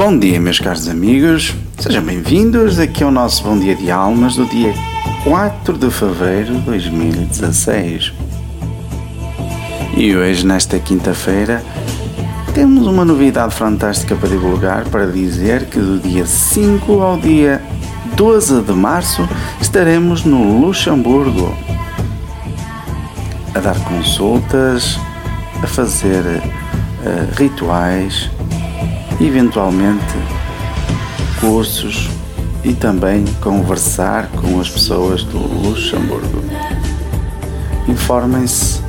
Bom dia, meus caros amigos, sejam bem-vindos aqui ao nosso Bom Dia de Almas do dia 4 de fevereiro de 2016. E hoje, nesta quinta-feira, temos uma novidade fantástica para divulgar para dizer que do dia 5 ao dia 12 de março estaremos no Luxemburgo a dar consultas, a fazer uh, rituais eventualmente cursos e também conversar com as pessoas do Luxemburgo. Informem-se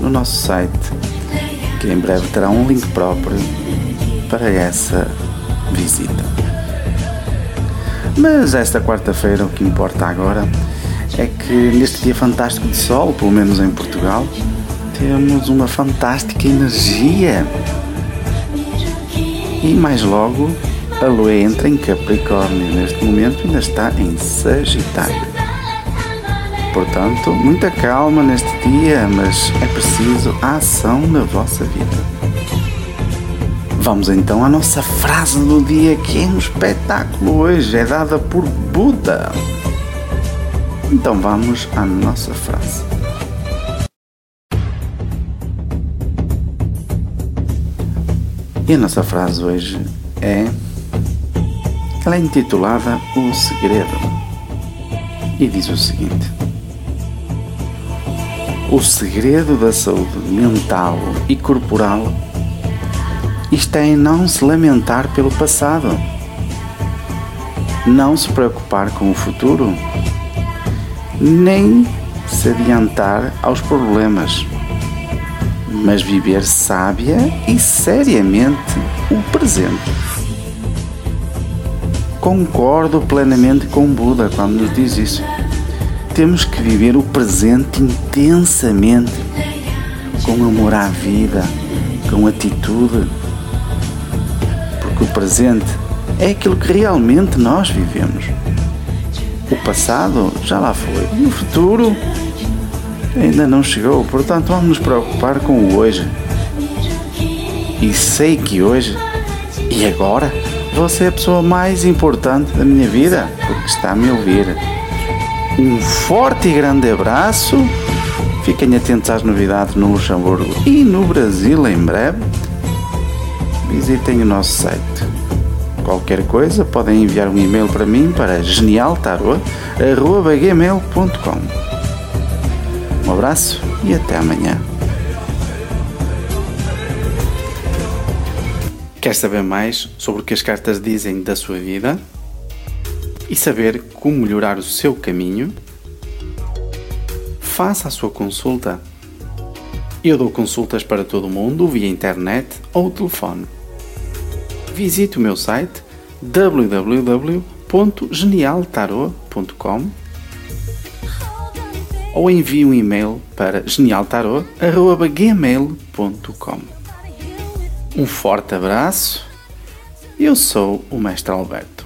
no nosso site, que em breve terá um link próprio para essa visita. Mas esta quarta-feira o que importa agora é que neste dia fantástico de sol, pelo menos em Portugal, temos uma fantástica energia e mais logo, a lua entra em Capricórnio. Neste momento ainda está em Sagitário. Portanto, muita calma neste dia, mas é preciso a ação na vossa vida. Vamos então à nossa frase do dia, que é um espetáculo hoje, é dada por Buda. Então vamos à nossa frase. E a nossa frase hoje é. Ela é intitulada O Segredo e diz o seguinte: O segredo da saúde mental e corporal está em não se lamentar pelo passado, não se preocupar com o futuro, nem se adiantar aos problemas mas viver sábia e seriamente o presente. Concordo plenamente com Buda quando nos diz isso. Temos que viver o presente intensamente, com amor à vida, com atitude, porque o presente é aquilo que realmente nós vivemos. O passado já lá foi, e o futuro ainda não chegou, portanto vamos nos preocupar com o hoje. E sei que hoje e agora você é a pessoa mais importante da minha vida, porque está a me ouvir. Um forte e grande abraço. Fiquem atentos às novidades no Luxemburgo e no Brasil em breve. Visitem o nosso site. Qualquer coisa, podem enviar um e-mail para mim para genialtarot.gmail.com abraço e até amanhã. Quer saber mais sobre o que as cartas dizem da sua vida? E saber como melhorar o seu caminho? Faça a sua consulta. Eu dou consultas para todo mundo via internet ou telefone. Visite o meu site www.genialtarot.com ou envie um e-mail para genialtarot.gmail.com Um forte abraço. Eu sou o Mestre Alberto.